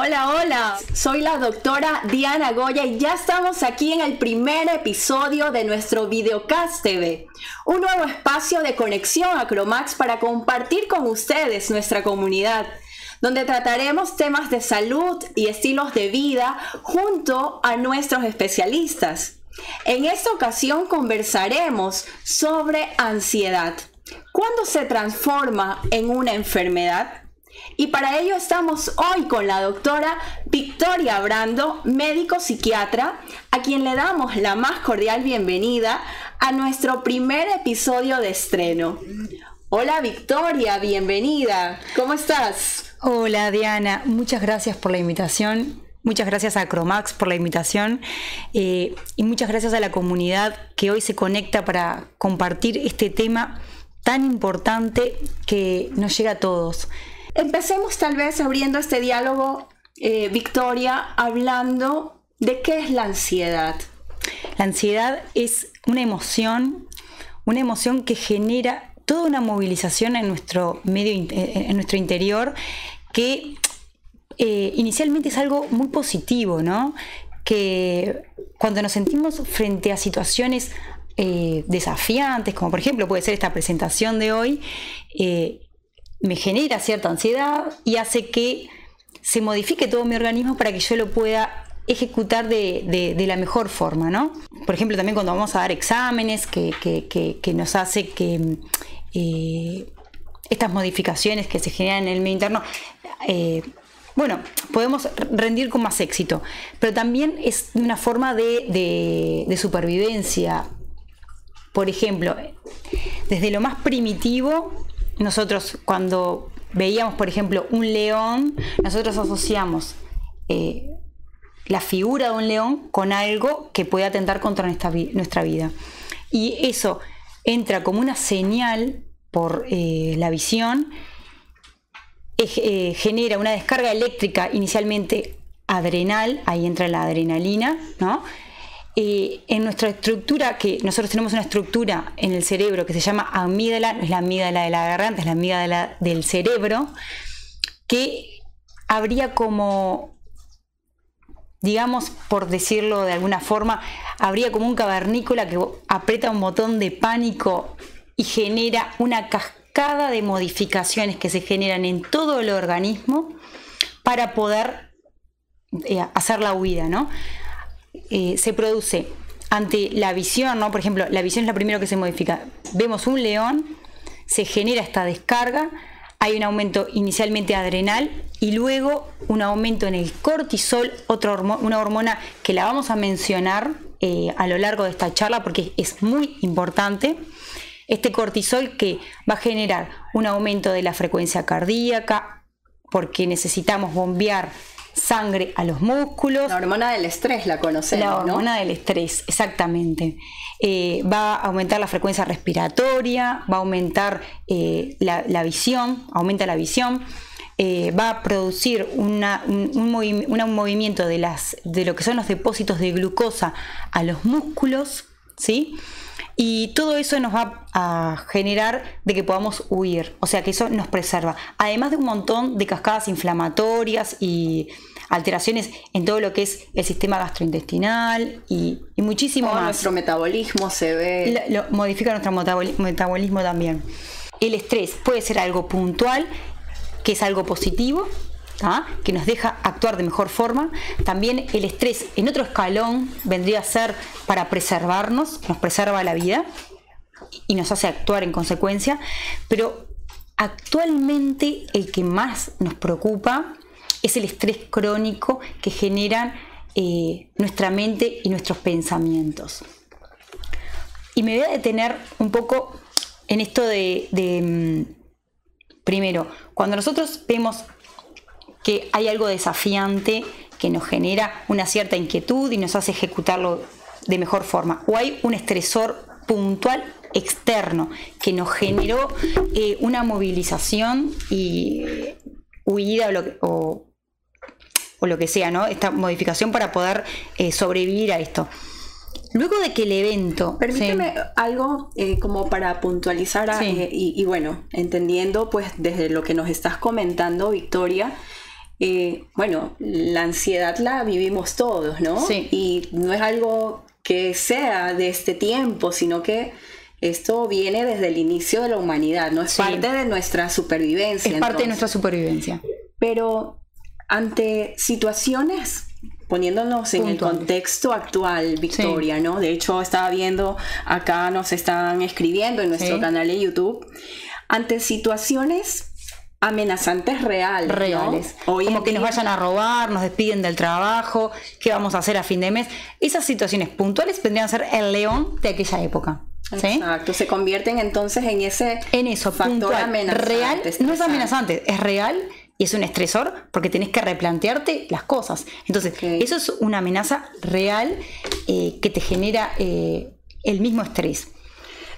Hola, hola, soy la doctora Diana Goya y ya estamos aquí en el primer episodio de nuestro Videocast TV, un nuevo espacio de conexión a Cromax para compartir con ustedes nuestra comunidad, donde trataremos temas de salud y estilos de vida junto a nuestros especialistas. En esta ocasión conversaremos sobre ansiedad. ¿Cuándo se transforma en una enfermedad? Y para ello estamos hoy con la doctora Victoria Brando, médico psiquiatra, a quien le damos la más cordial bienvenida a nuestro primer episodio de estreno. Hola Victoria, bienvenida. ¿Cómo estás? Hola Diana, muchas gracias por la invitación. Muchas gracias a Cromax por la invitación eh, y muchas gracias a la comunidad que hoy se conecta para compartir este tema tan importante que nos llega a todos. Empecemos tal vez abriendo este diálogo, eh, Victoria, hablando de qué es la ansiedad. La ansiedad es una emoción, una emoción que genera toda una movilización en nuestro medio, en nuestro interior, que eh, inicialmente es algo muy positivo, ¿no? Que cuando nos sentimos frente a situaciones eh, desafiantes, como por ejemplo puede ser esta presentación de hoy, me genera cierta ansiedad y hace que se modifique todo mi organismo para que yo lo pueda ejecutar de, la mejor forma, ¿no? Por ejemplo, también cuando vamos a dar exámenes, que, nos hace que eh, estas modificaciones que se generan en el medio interno, eh, bueno, podemos rendir con más éxito, pero también es una forma de supervivencia. Por ejemplo, desde lo más primitivo nosotros cuando veíamos, por ejemplo, un león, nosotros asociamos eh, la figura de un león con algo que puede atentar contra nuestra, vida. Y eso entra como una señal por eh, la visión, eh, genera una descarga eléctrica inicialmente adrenal, ahí entra la adrenalina, ¿no? En nuestra estructura, que nosotros tenemos una estructura en el cerebro que se llama amígdala, no es la amígdala de la garganta, es la amígdala del cerebro, que habría como, digamos, por decirlo de alguna forma, habría como un cavernícola que aprieta un botón de pánico y genera una cascada de modificaciones que se generan en todo el organismo para poder eh, hacer la huida, ¿no? Eh, se produce ante la visión, ¿no? Por ejemplo, la visión es lo primero que se modifica. Vemos un león, se genera esta descarga, hay un aumento inicialmente adrenal y luego un aumento en el cortisol, otra una hormona que la vamos a mencionar eh, a lo largo de esta charla porque es muy importante. Este cortisol que va a generar un aumento de la frecuencia cardíaca porque necesitamos bombear sangre a los músculos. La hormona del estrés la conocemos. La hormona del estrés, exactamente. Eh, va a aumentar la frecuencia respiratoria, va a aumentar eh, la, visión, aumenta la visión. Eh, va a producir un, movimiento de, las, de lo que son los depósitos de glucosa a los músculos, ¿sí? Y todo eso nos va a generar de que podamos huir, o sea que eso nos preserva. Además de un montón de cascadas inflamatorias y alteraciones en todo lo que es el sistema gastrointestinal y, muchísimo más. Nuestro metabolismo se ve. Lo, modifica nuestro metabolismo también. El estrés puede ser algo puntual, que es algo positivo, que nos deja actuar de mejor forma. También el estrés en otro escalón vendría a ser para preservarnos, nos preserva la vida y nos hace actuar en consecuencia, pero actualmente el que más nos preocupa es el estrés crónico que generan eh, nuestra mente y nuestros pensamientos. Y me voy a detener un poco en esto de, mm, primero, cuando nosotros vemos que hay algo desafiante que nos genera una cierta inquietud y nos hace ejecutarlo de mejor forma, o hay un estresor puntual externo que nos generó eh, una movilización y huida o, o lo que sea, ¿no? Esta modificación para poder eh, sobrevivir a esto. Luego de que el evento... Permíteme algo eh, como para puntualizar y, bueno, entendiendo pues desde lo que nos estás comentando, Victoria, eh, bueno, la ansiedad la vivimos todos, ¿no? Sí. Y no es algo que sea de este tiempo, sino que esto viene desde el inicio de la humanidad, ¿no? Es Sí. parte de nuestra supervivencia. Es parte de nuestra supervivencia. Pero ante situaciones, poniéndonos en el contexto actual, Victoria, ¿no? De hecho, estaba viendo, acá nos están escribiendo en nuestro Sí. canal de YouTube, ante situaciones amenazantes reales. ¿no? reales. Hoy Como que nos vayan a robar, nos despiden del trabajo, qué vamos a hacer a fin de mes. Esas situaciones puntuales vendrían a ser el león de aquella época. ¿sí? Exacto, se convierten entonces en ese En eso, factor puntual, amenazante. real, no es amenazante, es real y es un estresor porque tenés que replantearte las cosas. Entonces, eso es una amenaza real eh, que te genera eh, el mismo estrés.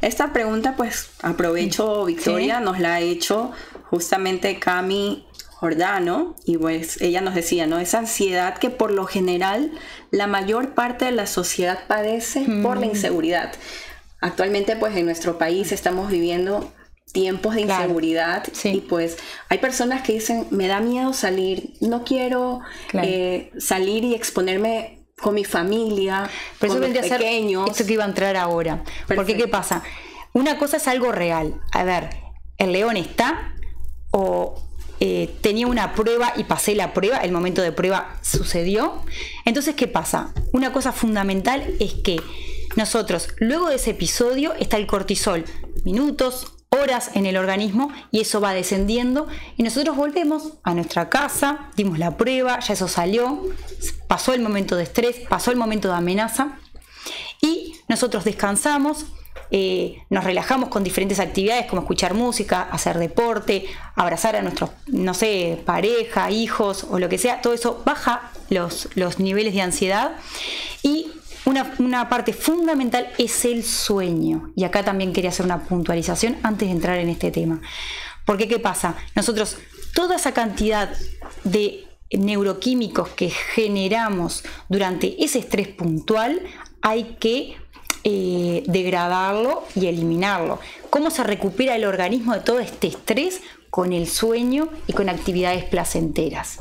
Esta pregunta, pues aprovecho, Victoria, Sí. nos la ha hecho justamente Cami Jordano, y pues ella nos decía, ¿no? Esa ansiedad que por lo general la mayor parte de la sociedad padece por Mm. la inseguridad. Actualmente, pues en nuestro país estamos viviendo tiempos de Claro. inseguridad Sí. y pues hay personas que dicen, me da miedo salir, no quiero Claro. eh, salir y exponerme con mi familia, Pero con eso los vendría a ser pequeños. esto que iba a entrar ahora. Porque. ¿qué pasa? Una cosa es algo real. A ver, el león está o eh, tenía una prueba y pasé la prueba, el momento de prueba sucedió. Entonces, ¿qué pasa? Una cosa fundamental es que nosotros, luego de ese episodio, está el cortisol, minutos, horas en el organismo y eso va descendiendo. Y nosotros volvemos a nuestra casa, dimos la prueba, ya eso salió, pasó el momento de estrés, pasó el momento de amenaza. Y nosotros descansamos, eh, nos relajamos con diferentes actividades como escuchar música, hacer deporte, abrazar a nuestros, no sé, pareja, hijos o lo que sea, todo eso baja los, los niveles de ansiedad y una, una parte fundamental es el sueño. Y acá también quería hacer una puntualización antes de entrar en este tema. Porque ¿qué pasa? Nosotros, toda esa cantidad de neuroquímicos que generamos durante ese estrés puntual, hay que eh, degradarlo y eliminarlo. ¿Cómo se recupera el organismo de todo este estrés? Con el sueño y con actividades placenteras.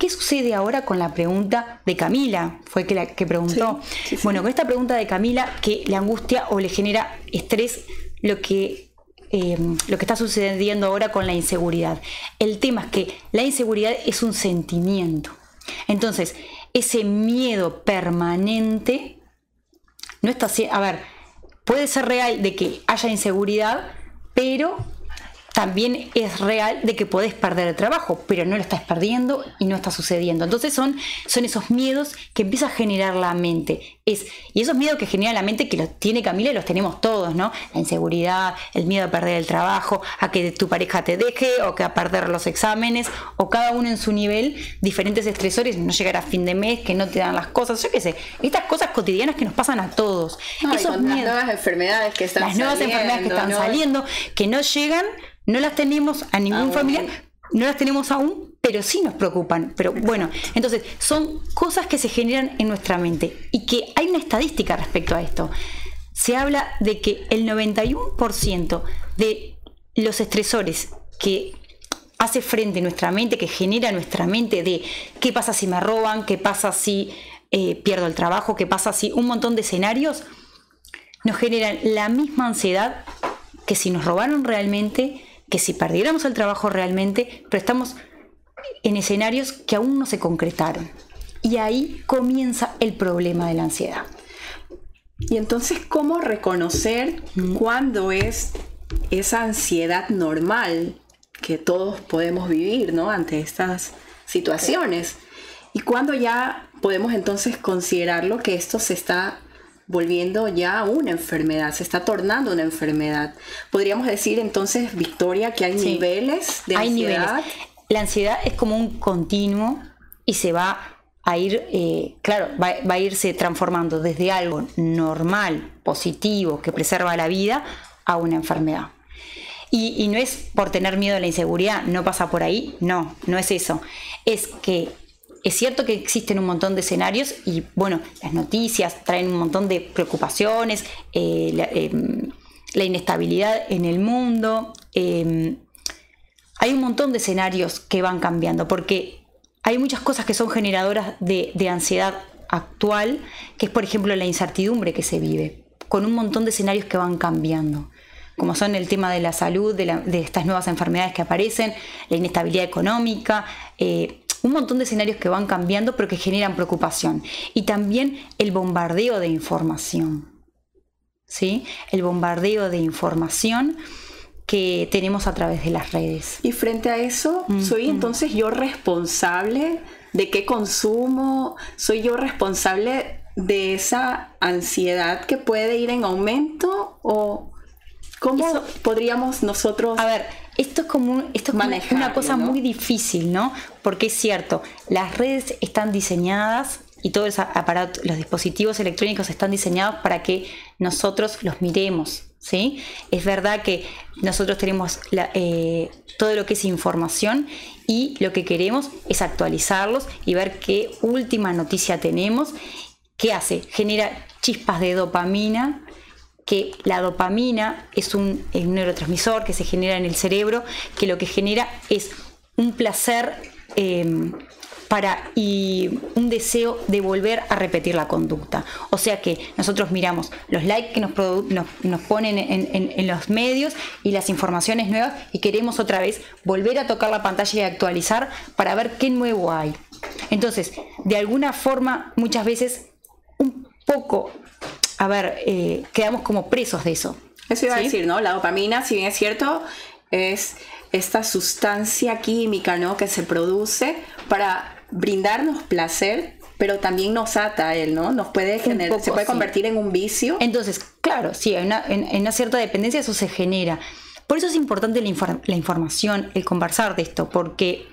¿Qué sucede ahora con la pregunta de Camila? Fue que la que preguntó. Sí, sí, sí. Bueno, con esta pregunta de Camila, que le angustia o le genera estrés lo que, eh, lo que está sucediendo ahora con la inseguridad. El tema es que la inseguridad es un sentimiento. Entonces, ese miedo permanente no está así. A ver, puede ser real de que haya inseguridad, pero también es real de que podés perder el trabajo, pero no lo estás perdiendo y no está sucediendo. Entonces son, son esos miedos que empieza a generar la mente. Es, y esos miedos que genera la mente, que los tiene Camila y los tenemos todos, ¿no? La inseguridad, el miedo a perder el trabajo, a que tu pareja te deje, o que a perder los exámenes, o cada uno en su nivel, diferentes estresores, no llegar a fin de mes, que no te dan las cosas, yo qué sé, estas cosas cotidianas que nos pasan a todos. No, esos con las miedos nuevas enfermedades que están las nuevas saliendo, enfermedades que están ¿no? saliendo, que no llegan, no las tenemos a ningún Aún. familiar, no las tenemos aún, pero sí nos preocupan. Pero bueno, entonces son cosas que se generan en nuestra mente y que hay una estadística respecto a esto. Se habla de que el 91% de los estresores que hace frente nuestra mente, que genera nuestra mente de qué pasa si me roban, qué pasa si eh, pierdo el trabajo, qué pasa si un montón de escenarios, nos generan la misma ansiedad que si nos robaron realmente, que si perdiéramos el trabajo realmente, pero estamos en escenarios que aún no se concretaron. Y ahí comienza el problema de la ansiedad. Y entonces, ¿cómo reconocer cuándo es esa ansiedad normal que todos podemos vivir ¿no? ante estas situaciones? Y cuándo ya podemos entonces considerarlo que esto se está volviendo ya una enfermedad, se está tornando una enfermedad. Podríamos decir entonces, Victoria, que hay Sí. niveles de Hay ansiedad. niveles. La ansiedad es como un continuo y se va a ir, eh, claro, va, va a irse transformando desde algo normal, positivo, que preserva la vida, a una enfermedad. Y, y no es por tener miedo a la inseguridad, no pasa por ahí, no, no es eso. Es que es cierto que existen un montón de escenarios y bueno, las noticias traen un montón de preocupaciones, eh, la, em, la inestabilidad en el mundo. em, hay un montón de escenarios que van cambiando, porque hay muchas cosas que son generadoras de, de ansiedad actual, que es por ejemplo la incertidumbre que se vive, con un montón de escenarios que van cambiando como son el tema de la salud, de, estas nuevas enfermedades que aparecen, la inestabilidad económica, eh, un montón de escenarios que van cambiando pero que generan preocupación. Y también el bombardeo de información. ¿Sí? El bombardeo de información que tenemos a través de las redes. Y frente a eso, ¿soy entonces yo responsable de qué consumo? ¿Soy yo responsable de esa ansiedad que puede ir en aumento o ¿Cómo podríamos nosotros... A ver, esto es como, esto es una cosa muy difícil, ¿no? Porque es cierto, las redes están diseñadas y todos los dispositivos electrónicos están diseñados para que nosotros los miremos, ¿sí? Es verdad que nosotros tenemos eh, todo lo que es información y lo que queremos es actualizarlos y ver qué última noticia tenemos. ¿Qué hace? Genera chispas de dopamina que la dopamina es un, neurotransmisor que se genera en el cerebro, que lo que genera es un placer em, para, y un deseo de volver a repetir la conducta. O sea que nosotros miramos los likes que nos, nos, ponen en, los medios y las informaciones nuevas y queremos otra vez volver a tocar la pantalla y actualizar para ver qué nuevo hay. Entonces, de alguna forma, muchas veces un poco a ver, eh, quedamos como presos de eso. Eso iba a decir, ¿no? La dopamina, si bien es cierto, es esta sustancia química, ¿no? Que se produce para brindarnos placer, pero también nos ata a él, ¿no? Nos puede generar, se puede convertir en un vicio. Entonces, claro, sí, en una, cierta dependencia eso se genera. Por eso es importante la, la información, el conversar de esto, porque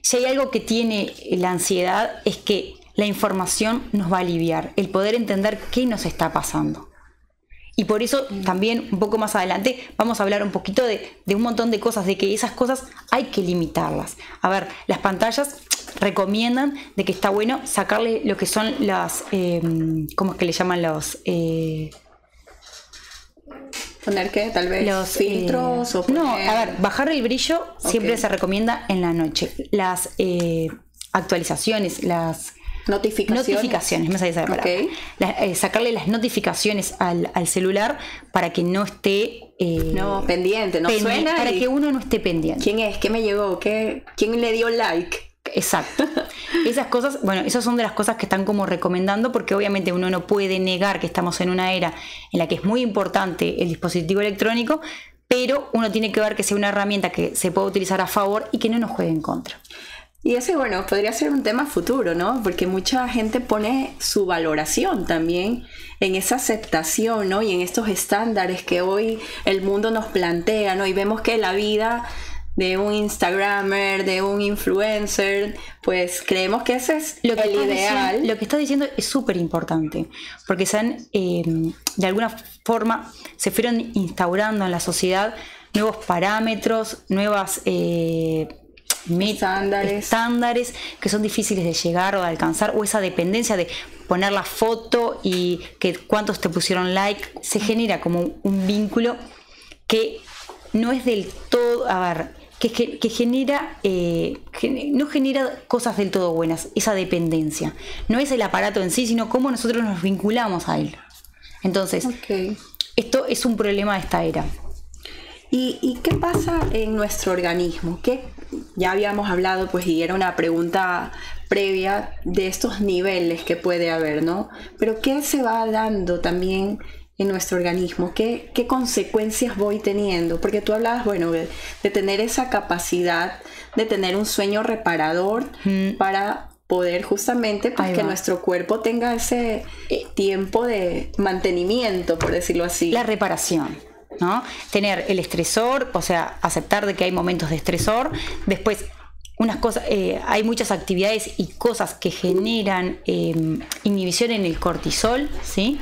si hay algo que tiene la ansiedad es que la información nos va a aliviar, el poder entender qué nos está pasando. Y por eso también un poco más adelante vamos a hablar un poquito de, un montón de cosas, de que esas cosas hay que limitarlas. A ver, las pantallas recomiendan de que está bueno sacarle lo que son las, eh, ¿cómo es que le llaman los? Eh, ¿Poner qué? Tal vez los filtros o No, a ver, bajar el brillo siempre se recomienda en la noche. Las eh, actualizaciones, las Notificaciones. Notificaciones, me esa eh, sacarle las notificaciones al, celular para que no esté. Eh, no, pendiente, no suena. Para que uno no esté pendiente. ¿Quién es? ¿Qué me llegó? ¿Qué, ¿Quién le dio like? Exacto. Esas cosas, bueno, esas son de las cosas que están como recomendando porque obviamente uno no puede negar que estamos en una era en la que es muy importante el dispositivo electrónico, pero uno tiene que ver que sea una herramienta que se pueda utilizar a favor y que no nos juegue en contra. Y ese, bueno, podría ser un tema futuro, ¿no? Porque mucha gente pone su valoración también en esa aceptación, ¿no? Y en estos estándares que hoy el mundo nos plantea, ¿no? Y vemos que la vida de un Instagramer, de un influencer, pues creemos que ese es lo que el ideal. lo que está diciendo es súper importante, porque se han, eh, de alguna forma, se fueron instaurando en la sociedad nuevos parámetros, nuevas... Eh, estándares. que son difíciles de llegar o de alcanzar, o esa dependencia de poner la foto y que cuántos te pusieron like, se genera como un vínculo que no es del todo, a ver, que, que, genera, eh, no genera cosas del todo buenas, esa dependencia. No es el aparato en sí, sino cómo nosotros nos vinculamos a él. Entonces, esto es un problema de esta era. ¿Y, ¿Y, qué pasa en nuestro organismo? ¿Qué, ya habíamos hablado, pues, y era una pregunta previa de estos niveles que puede haber, ¿no? Pero ¿qué se va dando también en nuestro organismo? ¿Qué, qué consecuencias voy teniendo? Porque tú hablabas, bueno, de, tener esa capacidad de tener un sueño reparador para poder justamente pues, que nuestro cuerpo tenga ese tiempo de mantenimiento, por decirlo así. La reparación. ¿No? Tener el estresor, o sea, aceptar de que hay momentos de estresor, después unas cosas, eh, hay muchas actividades y cosas que generan em, inhibición en el cortisol, ¿sí?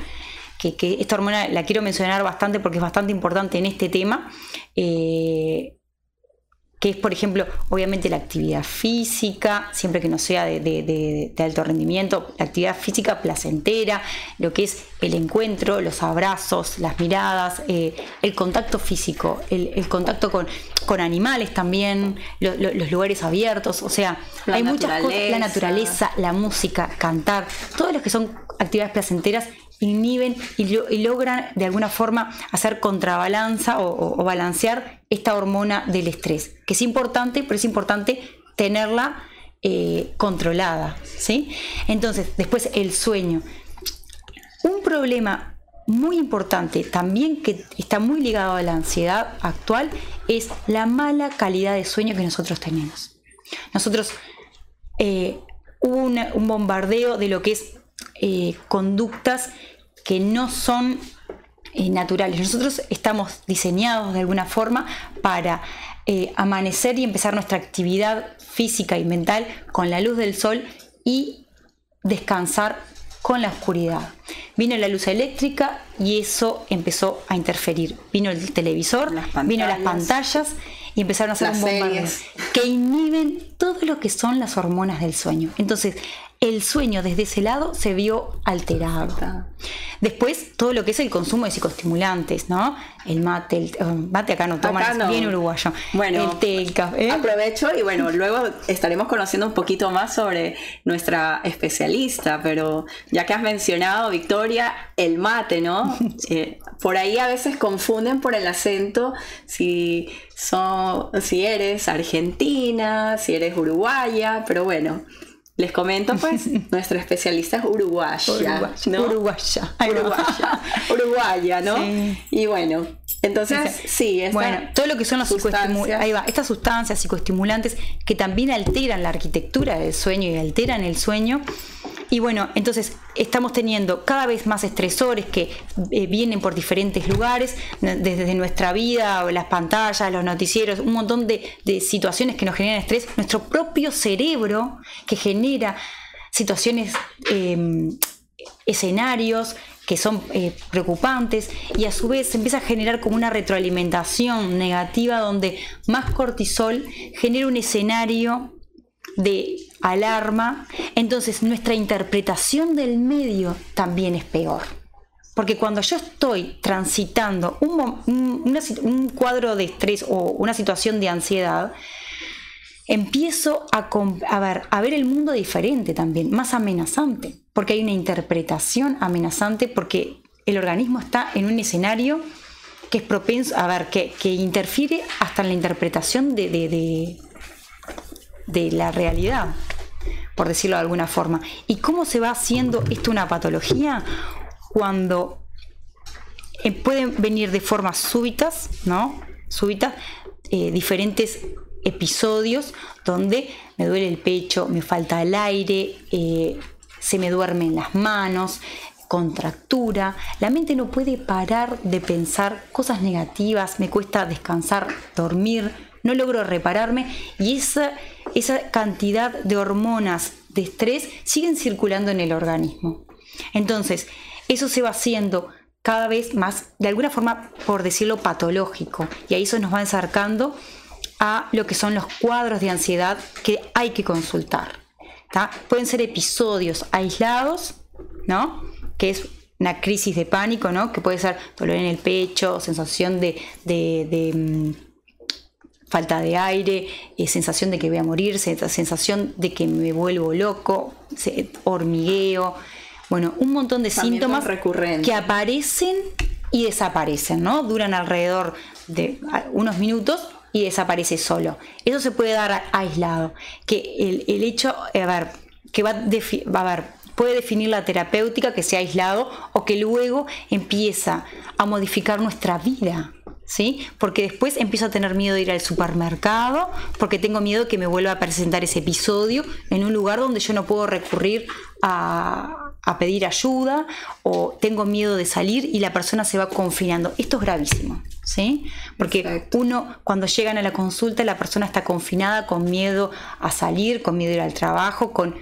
Que, esta hormona la quiero mencionar bastante porque es bastante importante en este tema. Eh, que es, por ejemplo, obviamente la actividad física, siempre que no sea de, alto rendimiento, la actividad física placentera, lo que es el encuentro, los abrazos, las miradas, eh, el contacto físico, el, contacto con, con, animales también, los lugares abiertos, o sea, hay muchas cosas, la naturaleza, la música, cantar, todos los que son actividades placenteras inhiben y, logran de alguna forma hacer contrabalanza o, balancear esta hormona del estrés, que es importante, pero es importante tenerla eh, controlada. ¿sí? Entonces, después el sueño. Un problema muy importante también que está muy ligado a la ansiedad actual es la mala calidad de sueño que nosotros tenemos. Nosotros eh, un bombardeo de lo que es eh, conductas que no son eh, naturales. Nosotros estamos diseñados de alguna forma para eh, amanecer y empezar nuestra actividad física y mental con la luz del sol y descansar con la oscuridad. Vino la luz eléctrica y eso empezó a interferir. Vino el televisor, vino las pantallas y empezaron a hacer un bombardeo que inhiben todo lo que son las hormonas del sueño. Entonces, el sueño desde ese lado se vio alterado. Después, todo lo que es el consumo de psicoestimulantes, ¿no? El mate, el oh, mate acá no toman, bien uruguayo. Bueno, el té, el café. Aprovecho y bueno, luego estaremos conociendo un poquito más sobre nuestra especialista, pero ya que has mencionado, Victoria, el mate, ¿no? Eh, por ahí a veces confunden por el acento si, son, si eres argentina, si eres uruguaya, pero bueno. Les comento, pues, nuestra especialista es uruguaya. Uruguaya. Uruguaya. Uruguaya, ¿no? Y bueno, entonces, sí, bueno, todo lo que son los psicoestimulantes, ahí va, estas sustancias psicoestimulantes que también alteran la arquitectura del sueño y alteran el sueño, y bueno, entonces estamos teniendo cada vez más estresores que eh, vienen por diferentes lugares, desde nuestra vida, las pantallas, los noticieros, un montón de, situaciones que nos generan estrés, nuestro propio cerebro que genera situaciones, em, escenarios que son eh, preocupantes y a su vez se empieza a generar como una retroalimentación negativa donde más cortisol genera un escenario de alarma, entonces nuestra interpretación del medio también es peor. Porque cuando yo estoy transitando un, cuadro de estrés o una situación de ansiedad, empiezo a, ver, a ver el mundo diferente también, más amenazante, porque hay una interpretación amenazante, porque el organismo está en un escenario que es propenso, a ver, que, interfiere hasta en la interpretación de la realidad, por decirlo de alguna forma. ¿Y cómo se va haciendo esto una patología? Cuando eh, pueden venir de formas súbitas, ¿no? Súbitas, eh, diferentes episodios donde me duele el pecho, me falta el aire, eh, se me duermen las manos, contractura, la mente no puede parar de pensar cosas negativas, me cuesta descansar, dormir, no logro repararme y esa, esa cantidad de hormonas de estrés siguen circulando en el organismo. Entonces, eso se va haciendo cada vez más, de alguna forma, por decirlo, patológico. Y ahí eso nos va acercando a lo que son los cuadros de ansiedad que hay que consultar. Pueden ser episodios aislados, ¿no? Que es una crisis de pánico, ¿no? Que puede ser dolor en el pecho, sensación de mm, falta de aire, eh, sensación de que voy a morir, sensación de que me vuelvo loco, hormigueo, bueno, un montón de síntomas que aparecen y desaparecen, ¿no? Duran alrededor de unos minutos y desaparece solo. Eso se puede dar aislado. Que el, hecho, a ver, que va, va a ver, puede definir la terapéutica que sea aislado o que luego empieza a modificar nuestra vida. ¿Sí? Porque después empiezo a tener miedo de ir al supermercado, porque tengo miedo que me vuelva a presentar ese episodio en un lugar donde yo no puedo recurrir a, pedir ayuda o tengo miedo de salir y la persona se va confinando. Esto es gravísimo, ¿sí? Porque uno, cuando llegan a la consulta, la persona está confinada con miedo a salir, con miedo a ir al trabajo, con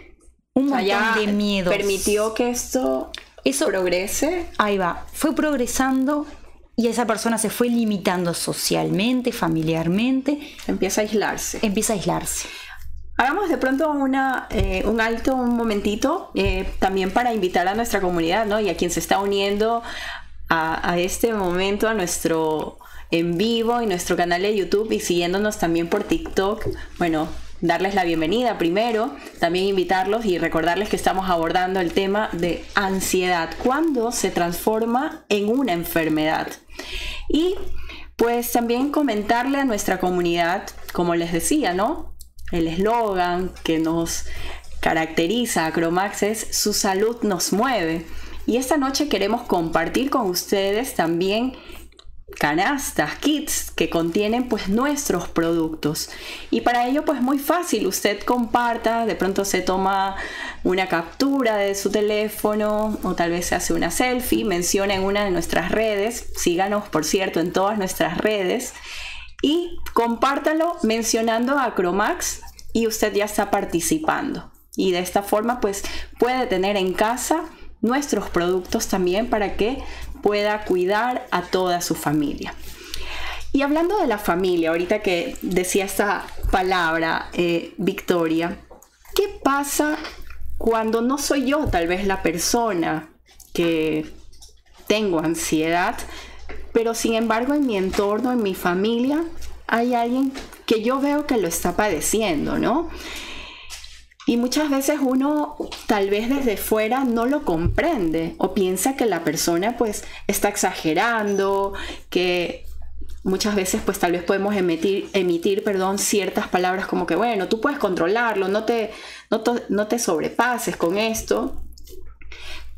un montón de miedo. ¿Permitió que esto eso progrese? Ahí va, fue progresando y esa persona se fue limitando socialmente, familiarmente. Empieza a aislarse. Empieza a aislarse. Hagamos de pronto una, eh, un alto, un momentito, eh, también para invitar a nuestra comunidad, ¿no? Y a quien se está uniendo a, a, este momento, a nuestro en vivo y nuestro canal de YouTube y siguiéndonos también por TikTok. Bueno, darles la bienvenida primero, también invitarlos y recordarles que estamos abordando el tema de ansiedad, cuando se transforma en una enfermedad. Y pues también comentarle a nuestra comunidad, como les decía, ¿no? El eslogan que nos caracteriza a Cromax es su salud nos mueve. Y esta noche queremos compartir con ustedes también canastas, kits que contienen pues nuestros productos. Y para ello pues muy fácil, usted comparta, de pronto se toma una captura de su teléfono o tal vez se hace una selfie, menciona en una de nuestras redes, síganos por cierto en todas nuestras redes y compártalo mencionando a Cromax y usted ya está participando. Y de esta forma pues puede tener en casa nuestros productos también para que pueda cuidar a toda su familia. Y hablando de la familia, ahorita que decía esta palabra, eh, Victoria, ¿qué pasa cuando no soy yo tal vez la persona que tengo ansiedad, pero sin embargo en mi entorno, en mi familia, hay alguien que yo veo que lo está padeciendo, ¿no? Y muchas veces uno tal vez desde fuera no lo comprende o piensa que la persona pues está exagerando, que muchas veces pues tal vez podemos emitir, emitir perdón, ciertas palabras como que bueno, tú puedes controlarlo, no te, no, no te sobrepases con esto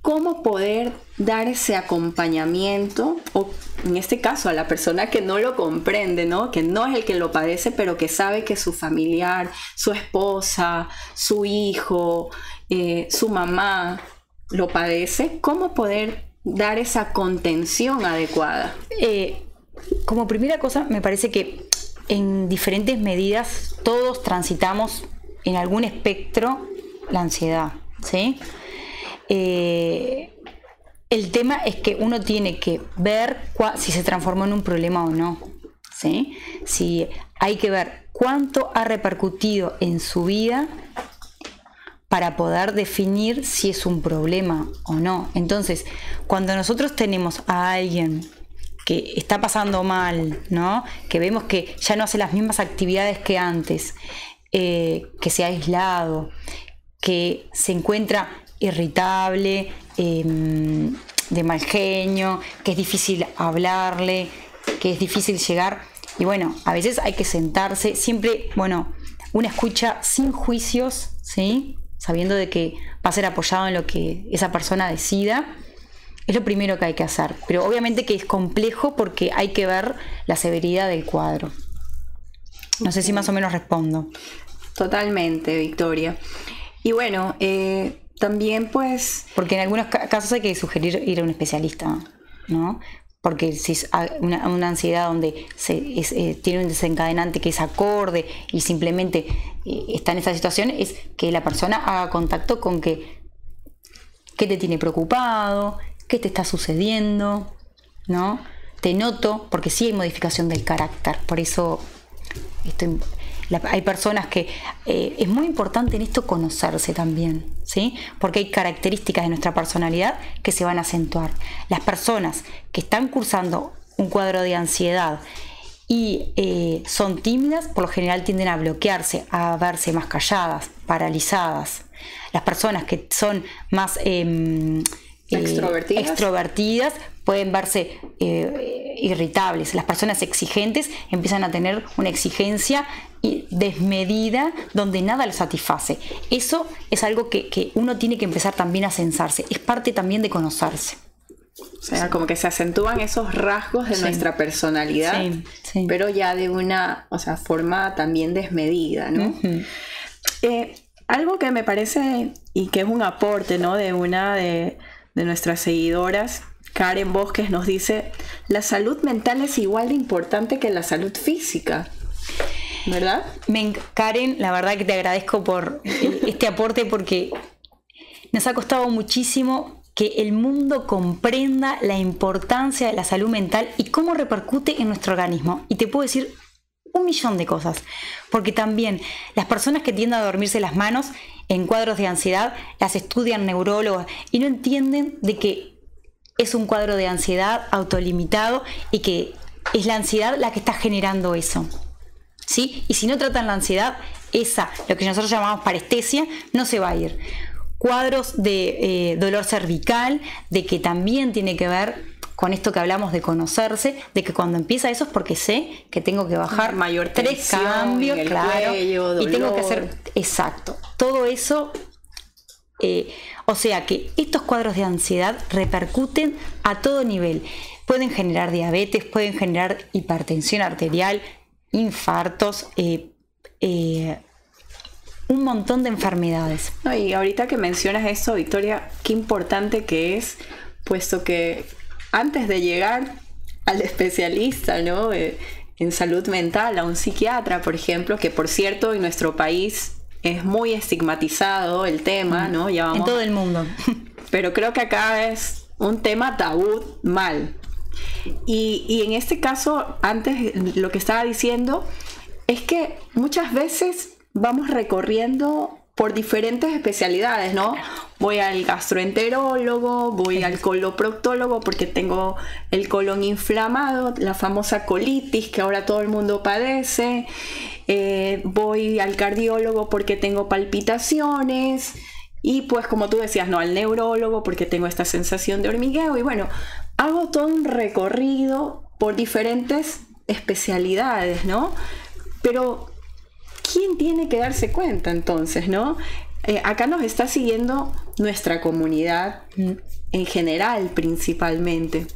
cómo poder dar ese acompañamiento, o en este caso a la persona que no lo comprende, ¿no? que no es el que lo padece, pero que sabe que su familiar, su esposa, su hijo, eh, su mamá lo padece, cómo poder dar esa contención adecuada. Eh, como primera cosa, me parece que en diferentes medidas todos transitamos en algún espectro la ansiedad, ¿sí? Eh, el tema es que uno tiene que ver si se transformó en un problema o no. ¿sí? Si hay que ver cuánto ha repercutido en su vida para poder definir si es un problema o no. Entonces, cuando nosotros tenemos a alguien que está pasando mal, ¿no? Que vemos que ya no hace las mismas actividades que antes, eh, que se ha aislado, que se encuentra irritable, em, de mal genio, que es difícil hablarle, que es difícil llegar. Y bueno, a veces hay que sentarse, siempre, bueno, una escucha sin juicios, ¿sí? Sabiendo de que va a ser apoyado en lo que esa persona decida. Es lo primero que hay que hacer. Pero obviamente que es complejo porque hay que ver la severidad del cuadro. No sé si más o menos respondo. Totalmente, Victoria. Y bueno, eh, también pues... Porque en algunos casos hay que sugerir ir a un especialista, ¿no? Porque si es una, ansiedad donde se, eh, tiene un desencadenante que es acorde y simplemente eh, está en esa situación, es que la persona haga contacto con que qué te tiene preocupado, qué te está sucediendo, ¿no? Te noto, porque sí hay modificación del carácter, por eso esto hay personas que eh, es muy importante en esto conocerse también, ¿sí? Porque hay características de nuestra personalidad que se van a acentuar. Las personas que están cursando un cuadro de ansiedad y eh, son tímidas, por lo general tienden a bloquearse, a verse más calladas, paralizadas. Las personas que son más em, eh, extrovertidas. pueden verse irritables. Las personas exigentes empiezan a tener una exigencia desmedida donde nada lo satisface. Eso es algo que, uno tiene que empezar también a censarse, es parte también de conocerse. O sea, como que se acentúan esos rasgos de nuestra personalidad, pero ya de una o sea, forma también desmedida, ¿no? Eh, algo que me parece y que es un aporte, ¿no? De una de, de nuestras seguidoras, Karen Bosques, nos dice, la salud mental es igual de importante que la salud física. ¿Verdad? Karen, la verdad que te agradezco por este aporte porque nos ha costado muchísimo que el mundo comprenda la importancia de la salud mental y cómo repercute en nuestro organismo. Y te puedo decir un millón de cosas, porque también las personas que tienden a dormirse las manos en cuadros de ansiedad las estudian neurólogos y no entienden de que es un cuadro de ansiedad autolimitado y que es la ansiedad la que está generando eso. ¿Sí? Y si no tratan la ansiedad, esa, lo que nosotros llamamos parestesia, no se va a ir. Cuadros de eh, dolor cervical, de que también tiene que ver con esto que hablamos de conocerse, de que cuando empieza eso es porque sé que tengo que bajar mayor tres cambios, claro, y tengo que hacer exacto. Todo eso eh, o sea que estos cuadros de ansiedad repercuten a todo nivel. Pueden generar diabetes, pueden generar hipertensión arterial, infartos, eh, eh, un montón de enfermedades. y ahorita que mencionas eso, Victoria, qué importante que es, puesto que antes de llegar al especialista, ¿no? Eh, en salud mental, a un psiquiatra, por ejemplo, que por cierto en nuestro país es muy estigmatizado el tema, ¿no? Ya en todo el mundo. Pero creo que acá es un tema tabú mal. Y, y en este caso, antes lo que estaba diciendo es que muchas veces vamos recorriendo por diferentes especialidades, ¿no? Voy al gastroenterólogo, voy al coloproctólogo porque tengo el colon inflamado, la famosa colitis que ahora todo el mundo padece. Eh, voy al cardiólogo porque tengo palpitaciones. Y pues como tú decías, no, al neurólogo porque tengo esta sensación de hormigueo. Y bueno, hago todo un recorrido por diferentes especialidades, ¿no? Pero ¿quién tiene que darse cuenta entonces, no? Eh, acá nos está siguiendo nuestra comunidad en general principalmente.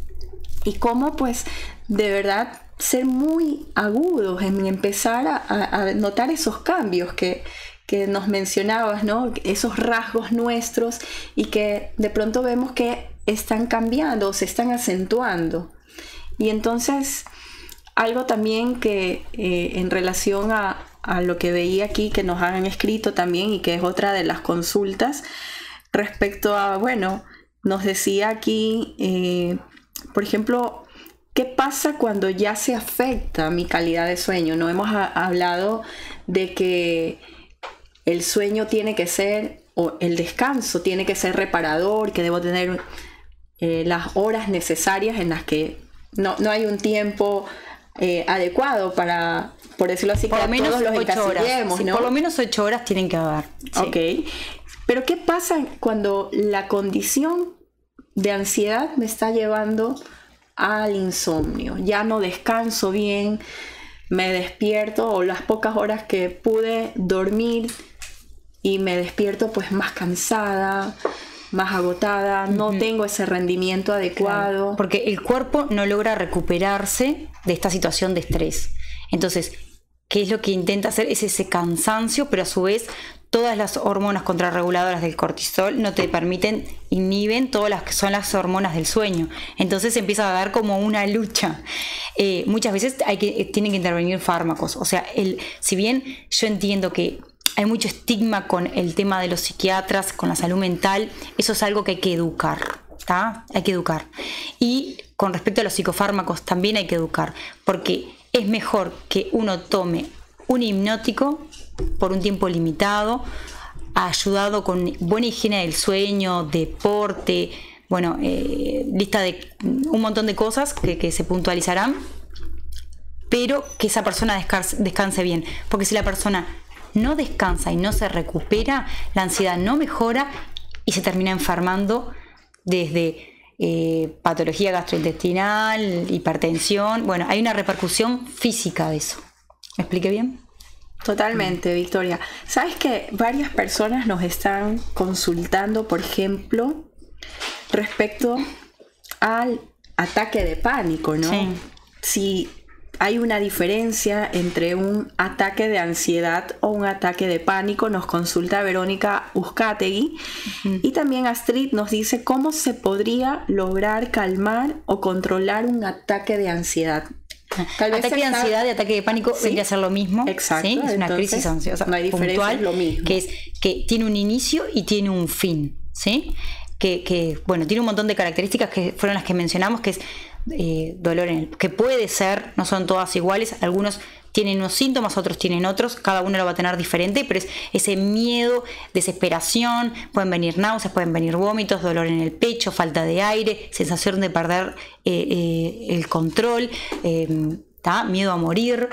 Y cómo pues de verdad ser muy agudos en empezar a, notar esos cambios que, que, nos mencionabas, ¿no? Esos rasgos nuestros y que de pronto vemos que están cambiando o se están acentuando. Y entonces algo también que eh, en relación a, lo que veía aquí que nos han escrito también y que es otra de las consultas respecto a, bueno, nos decía aquí, eh, por ejemplo, ¿qué pasa cuando ya se afecta mi calidad de sueño? No hemos hablado de que el sueño tiene que ser, o el descanso tiene que ser reparador, que debo tener eh, las horas necesarias en las que no, no hay un tiempo eh, adecuado para, por decirlo así, por lo menos todos los ocho horas. Por lo menos ocho horas tienen que haber. Ok. Pero ¿qué pasa cuando la condición de ansiedad me está llevando al insomnio? Ya no descanso bien, me despierto o las pocas horas que pude dormir y me despierto pues más cansada, más agotada, no tengo ese rendimiento adecuado. porque el cuerpo no logra recuperarse de esta situación de estrés. Entonces, ¿qué es lo que intenta hacer? Es ese cansancio, pero a su vez todas las hormonas contrarreguladoras del cortisol no te permiten, inhiben todas las que son las hormonas del sueño. Entonces empieza a dar como una lucha. Eh, muchas veces hay que, eh, tienen que intervenir fármacos. O sea, el, si bien yo entiendo que hay mucho estigma con el tema de los psiquiatras, con la salud mental, eso es algo que hay que educar. ¿está? Hay que educar. Y con respecto a los psicofármacos también hay que educar, porque es mejor que uno tome un hipnótico por un tiempo limitado, ayudado con buena higiene del sueño, deporte, bueno, eh, lista de un montón de cosas que, se puntualizarán, pero que esa persona descanse bien, porque si la persona no descansa y no se recupera, la ansiedad no mejora y se termina enfermando desde eh, patología gastrointestinal, hipertensión. Bueno, hay una repercusión física de eso. ¿Me expliqué bien? Totalmente, Victoria. Sabes que varias personas nos están consultando, por ejemplo, respecto al ataque de pánico, ¿no? Sí. Si hay una diferencia entre un ataque de ansiedad o un ataque de pánico, nos consulta Verónica Uzcategui. Y también Astrid nos dice cómo se podría lograr calmar o controlar un ataque de ansiedad. ataque de ansiedad y ataque de pánico ¿Sí? vendría a ser lo mismo. Exacto. Es una crisis ansiosa. No hay diferencia, puntual, lo mismo. Que es que tiene un inicio y tiene un fin. ¿sí? que, bueno, tiene un montón de características que fueron las que mencionamos, que es eh, dolor en el, que puede ser, no son todas iguales, algunos tienen unos síntomas, otros tienen otros, cada uno lo va a tener diferente, pero es ese miedo, desesperación, pueden venir náuseas, pueden venir vómitos, dolor en el pecho, falta de aire, sensación de perder eh, eh, el control, miedo a morir,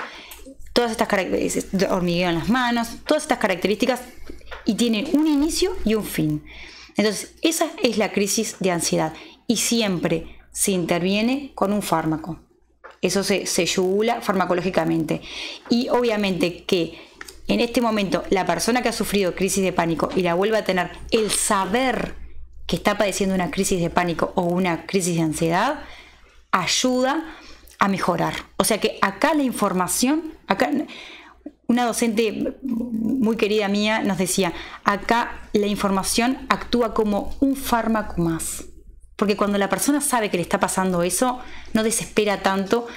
todas estas características, hormigueo en las manos, todas estas características y tienen un inicio y un fin. Entonces, esa es la crisis de ansiedad y siempre se interviene con un fármaco. Eso se, se yugula farmacológicamente. Y obviamente que en este momento la persona que ha sufrido crisis de pánico y la vuelve a tener, el saber que está padeciendo una crisis de pánico o una crisis de ansiedad, ayuda a mejorar. O sea que acá la información, acá una docente muy querida mía nos decía, acá la información actúa como un fármaco más. Porque cuando la persona sabe que le está pasando eso, no desespera tanto.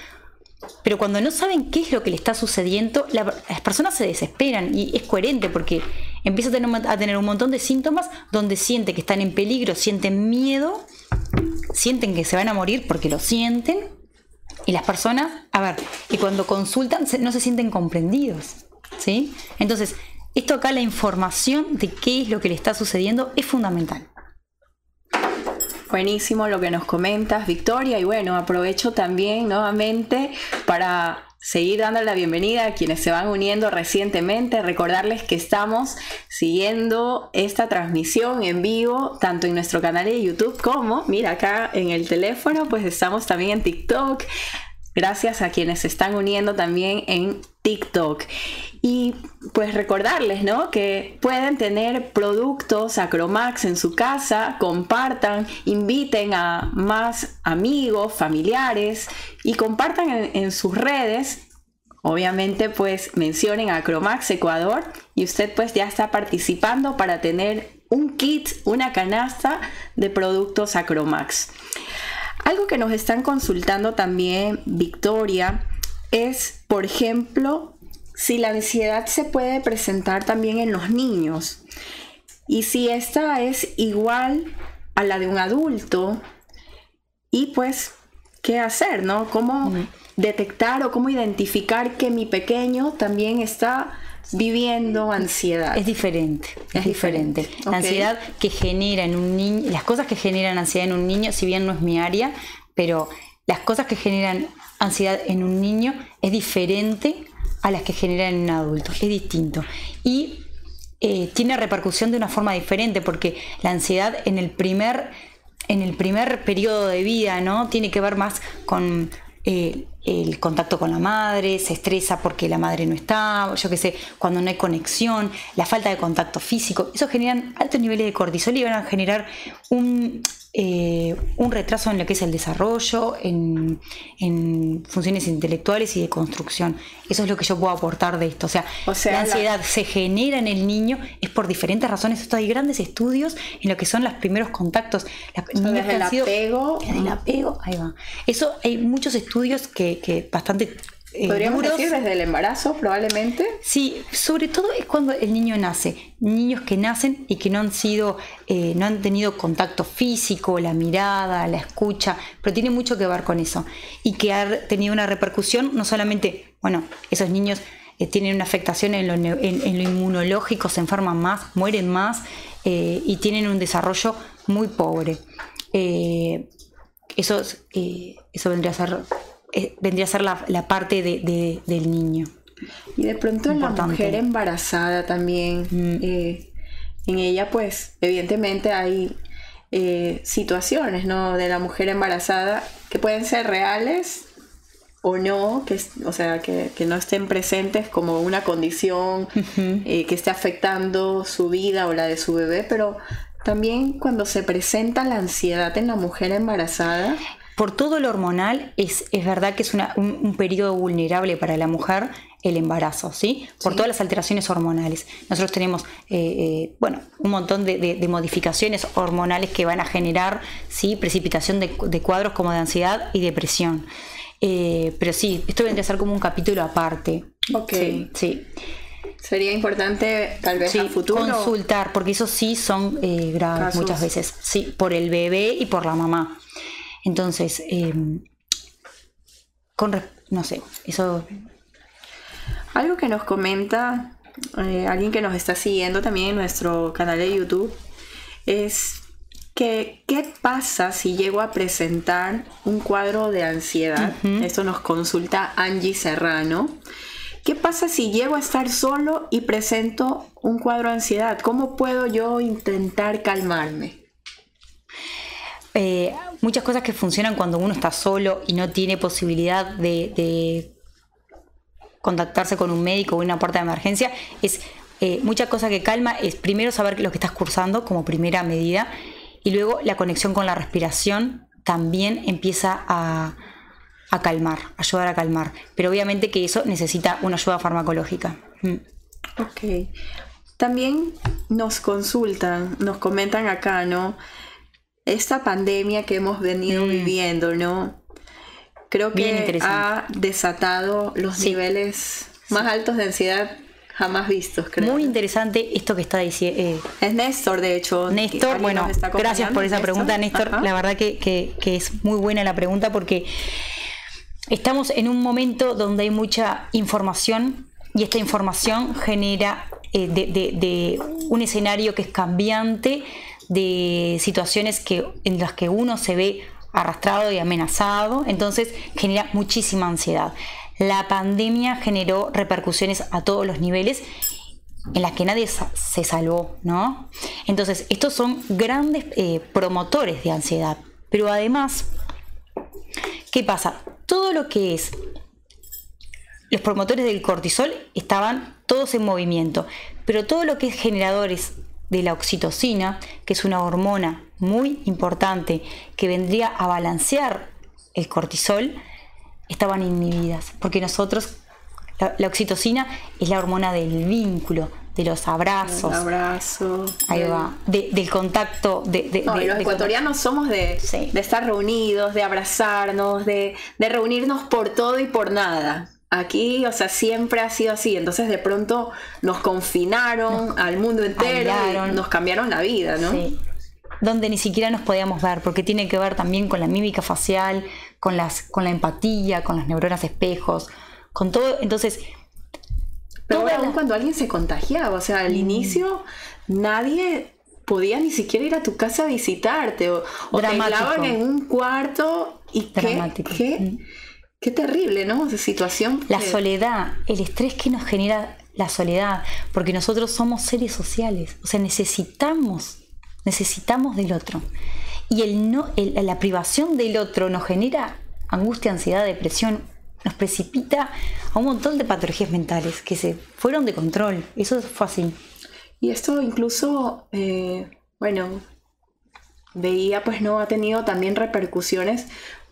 Pero cuando no saben qué es lo que le está sucediendo, las personas se desesperan y es coherente porque empieza a tener, a tener un montón de síntomas donde siente que están en peligro, sienten miedo, sienten que se van a morir porque lo sienten y las personas, a ver, y cuando consultan no se sienten comprendidos, ¿sí? Entonces, esto acá, la información de qué es lo que le está sucediendo es fundamental. Buenísimo lo que nos comentas, Victoria. Y bueno, aprovecho también nuevamente para seguir dando la bienvenida a quienes se van uniendo recientemente, recordarles que estamos siguiendo esta transmisión en vivo, tanto en nuestro canal de YouTube como, mira acá en el teléfono, pues estamos también en TikTok. Gracias a quienes se están uniendo también en TikTok. Y pues recordarles, ¿no? Que pueden tener productos Acromax en su casa, compartan, inviten a más amigos, familiares y compartan en, sus redes. Obviamente pues mencionen a Acromax Ecuador y usted pues ya está participando para tener un kit, una canasta de productos Acromax. Algo que nos están consultando también, Victoria, es, por ejemplo, si la ansiedad se puede presentar también en los niños y si esta es igual a la de un adulto y pues qué hacer, ¿no? ¿Cómo detectar o cómo identificar que mi pequeño también está viviendo ansiedad. Es diferente, es, diferente. La ansiedad que genera en un niño, las cosas que generan ansiedad en un niño, si bien no es mi área, pero las cosas que generan ansiedad en un niño es diferente a las que generan en un adulto, es distinto. Y eh, tiene repercusión de una forma diferente, porque la ansiedad en el primer en el primer periodo de vida, ¿no? Tiene que ver más con eh, el contacto con la madre, se estresa porque la madre no está, yo qué sé, cuando no hay conexión, la falta de contacto físico, eso generan altos niveles de cortisol y van a generar un, eh, un retraso en lo que es el desarrollo, en, funciones intelectuales y de construcción. Eso es lo que yo puedo aportar de esto. O sea, la ansiedad se genera en el niño, es por diferentes razones. Esto hay grandes estudios en lo que son los primeros contactos. el apego. el apego, ahí va. Eso hay muchos estudios que, que bastante eh, Podríamos decir desde el embarazo, probablemente. Sí, sobre todo es cuando el niño nace. Niños que nacen y que no han sido, eh, no han tenido contacto físico, la mirada, la escucha, pero tiene mucho que ver con eso. Y que ha tenido una repercusión, no solamente, bueno, esos niños eh, tienen una afectación en lo, inmunológico, se enferman más, mueren más y tienen un desarrollo muy pobre. eso, eso vendría a ser eh, vendría a ser la, parte del niño. Y de pronto en la mujer embarazada también, mm. eh, en ella pues evidentemente hay eh, situaciones ¿no? de la mujer embarazada que pueden ser reales o no, que, o sea, que, no estén presentes como una condición que esté afectando su vida o la de su bebé, pero también cuando se presenta la ansiedad en la mujer embarazada, por todo lo hormonal, es, es verdad que es un, periodo vulnerable para la mujer el embarazo, ¿sí? Por todas las alteraciones hormonales. Nosotros tenemos, eh, eh, bueno, un montón de, modificaciones hormonales que van a generar, ¿sí? Precipitación de, cuadros como de ansiedad y depresión. Eh, pero sí, esto vendría a ser como un capítulo aparte. Ok. sí. Sería importante tal vez sí, futuro consultar, porque eso sí son graves muchas veces, sí, por el bebé y por la mamá. Entonces, em, con no sé, eso. Algo que nos comenta eh, alguien que nos está siguiendo también en nuestro canal de YouTube es que qué pasa si llego a presentar un cuadro de ansiedad. Esto nos consulta Angie Serrano. ¿Qué pasa si llego a estar solo y presento un cuadro de ansiedad? ¿Cómo puedo yo intentar calmarme? Eh, muchas cosas que funcionan cuando uno está solo y no tiene posibilidad de, contactarse con un médico o una puerta de emergencia es eh, mucha cosa que calma es primero saber lo que estás cursando como primera medida y luego la conexión con la respiración también empieza a, a calmar, ayudar a calmar. Pero obviamente que eso necesita una ayuda farmacológica. Mm. Ok. También nos consultan, nos comentan acá, ¿no? Esta pandemia que hemos venido mm. viviendo, ¿no? Creo que ha desatado los niveles más altos de ansiedad jamás vistos, creo. Muy interesante esto que está diciendo. Eh, es Néstor, de hecho. Néstor, bueno, gracias por esa pregunta, Néstor. La verdad que, que, es muy buena la pregunta porque Estamos en un momento donde hay mucha información y esta información genera eh, de, un escenario que es cambiante, de situaciones que, en las que uno se ve arrastrado y amenazado, entonces genera muchísima ansiedad. La pandemia generó repercusiones a todos los niveles en las que nadie se salvó, ¿no? Entonces, estos son grandes eh, promotores de ansiedad, pero además, ¿qué pasa? todo lo que es los promotores del cortisol estaban todos en movimiento, pero todo lo que es generadores de la oxitocina, que es una hormona muy importante que vendría a balancear el cortisol, estaban inhibidas, porque nosotros, la, oxitocina es la hormona del vínculo, de los abrazos. abrazo. Ahí va. del contacto. De, los ecuatorianos somos de, estar reunidos, de abrazarnos, de, reunirnos por todo y por nada. Aquí, o sea, siempre ha sido así. Entonces, de pronto nos confinaron al mundo entero y nos cambiaron la vida, ¿no? Sí. Donde ni siquiera nos podíamos ver, porque tiene que ver también con la mímica facial, con, las, con la empatía, con las neuronas espejos, con todo. Entonces, pero aún cuando alguien se contagiaba, o sea, al mm. inicio nadie podía ni siquiera ir a tu casa a visitarte o, te aislaban en un cuarto y Dramático. Qué, mm. Qué, terrible, ¿no? Esa situación. La soledad, el estrés que nos genera la soledad, porque nosotros somos seres sociales, o sea, necesitamos, necesitamos del otro. Y el no, la privación del otro nos genera angustia, ansiedad, depresión, nos precipita a un montón de patologías mentales que se fueron de control. Eso fue así. Y esto incluso, eh, bueno, veía, pues no ha tenido también repercusiones,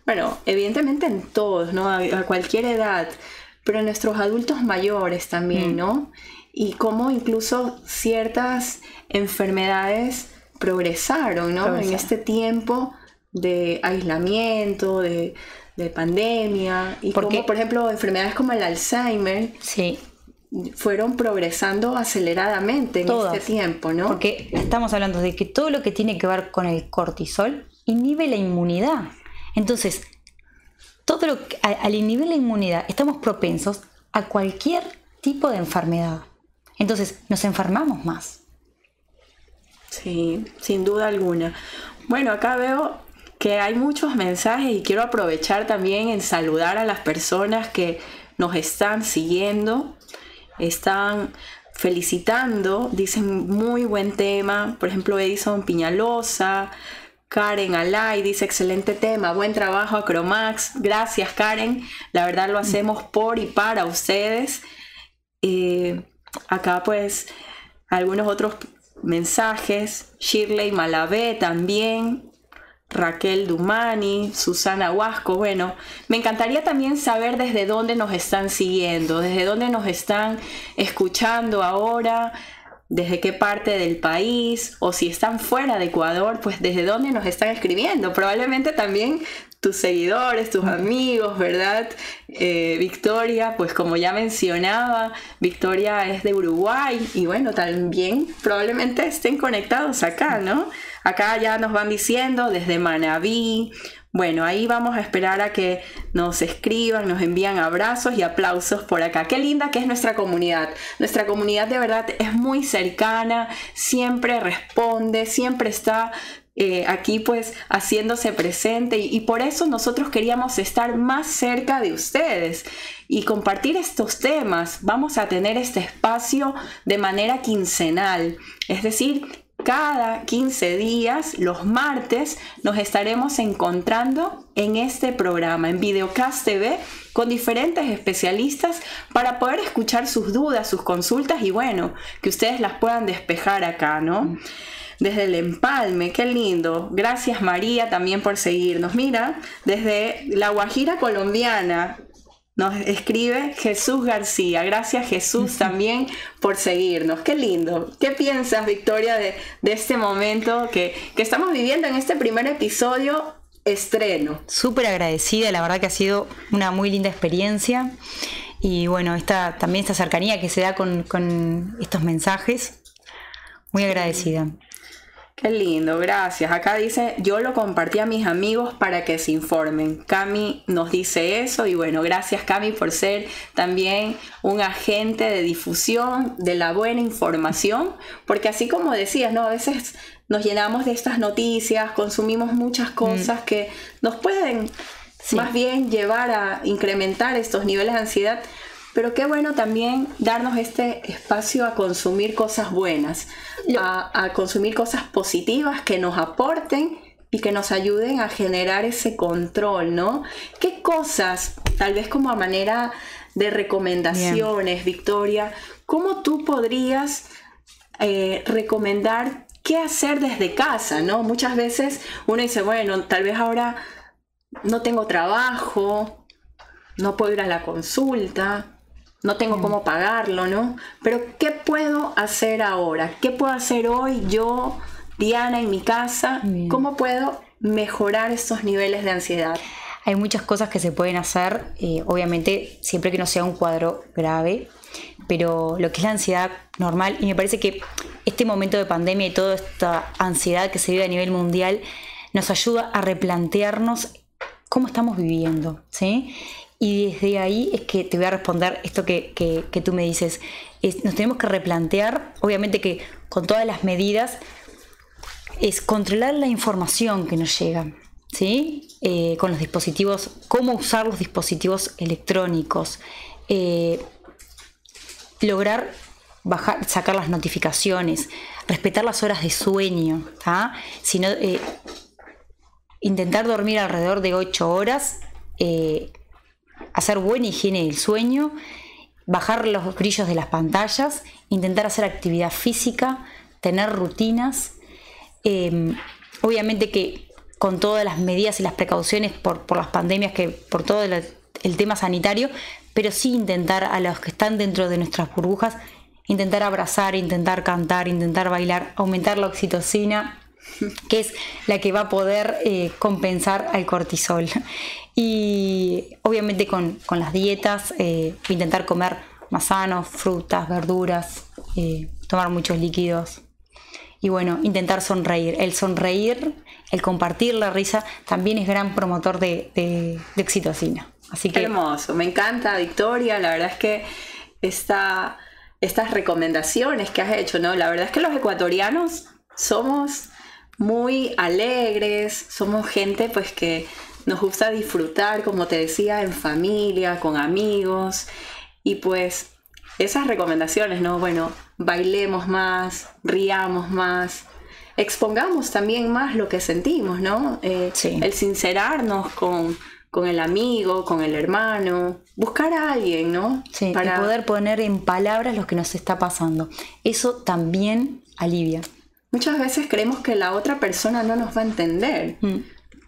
bueno, evidentemente en todos, ¿no? A, cualquier edad, pero en nuestros adultos mayores también, mm. ¿no? Y cómo incluso ciertas enfermedades progresaron, ¿no? En este tiempo de aislamiento, de, de pandemia y como por ejemplo enfermedades como el Alzheimer sí. fueron progresando aceleradamente en este tiempo, ¿no? Porque estamos hablando de que todo lo que tiene que ver con el cortisol inhibe la inmunidad. Entonces, todo lo que, al inhibir la inmunidad estamos propensos a cualquier tipo de enfermedad. Entonces, nos enfermamos más. Sí, sin duda alguna. Bueno, acá veo que hay muchos mensajes y quiero aprovechar también en saludar a las personas que nos están siguiendo, están felicitando, dicen muy buen tema, por ejemplo Edison Piñalosa, Karen Alay dice excelente tema, buen trabajo a Cromax, gracias Karen, la verdad lo hacemos por y para ustedes. Eh, acá pues algunos otros mensajes, Shirley Malavé también, Raquel Dumani, Susana Huasco. Bueno, me encantaría también saber desde dónde nos están siguiendo, desde dónde nos están escuchando ahora, desde qué parte del país o si están fuera de Ecuador, pues desde dónde nos están escribiendo. Probablemente también tus seguidores, tus amigos, ¿verdad? Eh, Victoria, pues como ya mencionaba, Victoria es de Uruguay y bueno, también probablemente estén conectados acá, ¿no? Acá ya nos van diciendo desde Manabí. Bueno, ahí vamos a esperar a que nos escriban, nos envían abrazos y aplausos por acá. Qué linda que es nuestra comunidad. Nuestra comunidad de verdad es muy cercana, siempre responde, siempre está eh, aquí pues haciéndose presente y, y, por eso nosotros queríamos estar más cerca de ustedes y compartir estos temas. Vamos a tener este espacio de manera quincenal, es decir, cada 15 días, los martes, nos estaremos encontrando en este programa, en Videocast TV, con diferentes especialistas para poder escuchar sus dudas, sus consultas y bueno, que ustedes las puedan despejar acá, ¿no? Desde el empalme, qué lindo. Gracias María también por seguirnos. Mira, desde la Guajira colombiana, nos escribe Jesús García. Gracias Jesús también por seguirnos. Qué lindo. ¿Qué piensas, Victoria, de, este momento que, estamos viviendo en este primer episodio estreno? Súper agradecida, la verdad que ha sido una muy linda experiencia. Y bueno, esta, también esta cercanía que se da con, con estos mensajes. Muy agradecida. Qué lindo, gracias. Acá dice, yo lo compartí a mis amigos para que se informen. Cami nos dice eso y bueno, gracias Cami por ser también un agente de difusión de la buena información, porque así como decías, ¿no? A veces nos llenamos de estas noticias, consumimos muchas cosas mm. que nos pueden más bien llevar a incrementar estos niveles de ansiedad pero qué bueno también darnos este espacio a consumir cosas buenas, a, consumir cosas positivas que nos aporten y que nos ayuden a generar ese control, ¿no? ¿Qué cosas, tal vez como a manera de recomendaciones, Victoria, cómo tú podrías eh, recomendar qué hacer desde casa, ¿no? Muchas veces uno dice, bueno, tal vez ahora no tengo trabajo, no puedo ir a la consulta, no tengo cómo pagarlo, ¿no? Pero ¿qué puedo hacer ahora? ¿Qué puedo hacer hoy yo, Diana, en mi casa? ¿Cómo puedo mejorar estos niveles de ansiedad? Hay muchas cosas que se pueden hacer, eh, obviamente siempre que no sea un cuadro grave, pero lo que es la ansiedad normal, y me parece que este momento de pandemia y toda esta ansiedad que se vive a nivel mundial nos ayuda a replantearnos cómo estamos viviendo, ¿sí? Y desde ahí es que te voy a responder esto que, tú me dices. nos tenemos que replantear, obviamente que con todas las medidas, es controlar la información que nos llega, ¿sí? Eh, con los dispositivos, cómo usar los dispositivos electrónicos, eh, lograr bajar, sacar las notificaciones, respetar las horas de sueño, sino, eh, intentar dormir alrededor de 8 horas hacer buena higiene del sueño, bajar los brillos de las pantallas, intentar hacer actividad física, tener rutinas. Em, obviamente que con todas las medidas y las precauciones por, las pandemias, que por todo el, tema sanitario, pero sí intentar a los que están dentro de nuestras burbujas, intentar abrazar, intentar cantar, intentar bailar, aumentar la oxitocina, que es la que va a poder eh, compensar al cortisol. Y obviamente con, las dietas, eh, intentar comer más sano, frutas, verduras, eh, tomar muchos líquidos. Y bueno, intentar sonreír. El sonreír, el compartir la risa, también es gran promotor de, de, oxitocina. Así que... Hermoso, me encanta Victoria, la verdad es que esta, estas recomendaciones que has hecho, ¿no? La verdad es que los ecuatorianos somos muy alegres, somos gente pues que nos gusta disfrutar, como te decía, en familia, con amigos. Y pues esas recomendaciones, ¿no? Bueno, bailemos más, riamos más, expongamos también más lo que sentimos, ¿no? Eh, el sincerarnos con, con el amigo, con el hermano, buscar a alguien, ¿no? Sí, para poder poner en palabras lo que nos está pasando. Eso también alivia. Muchas veces creemos que la otra persona no nos va a entender, mm.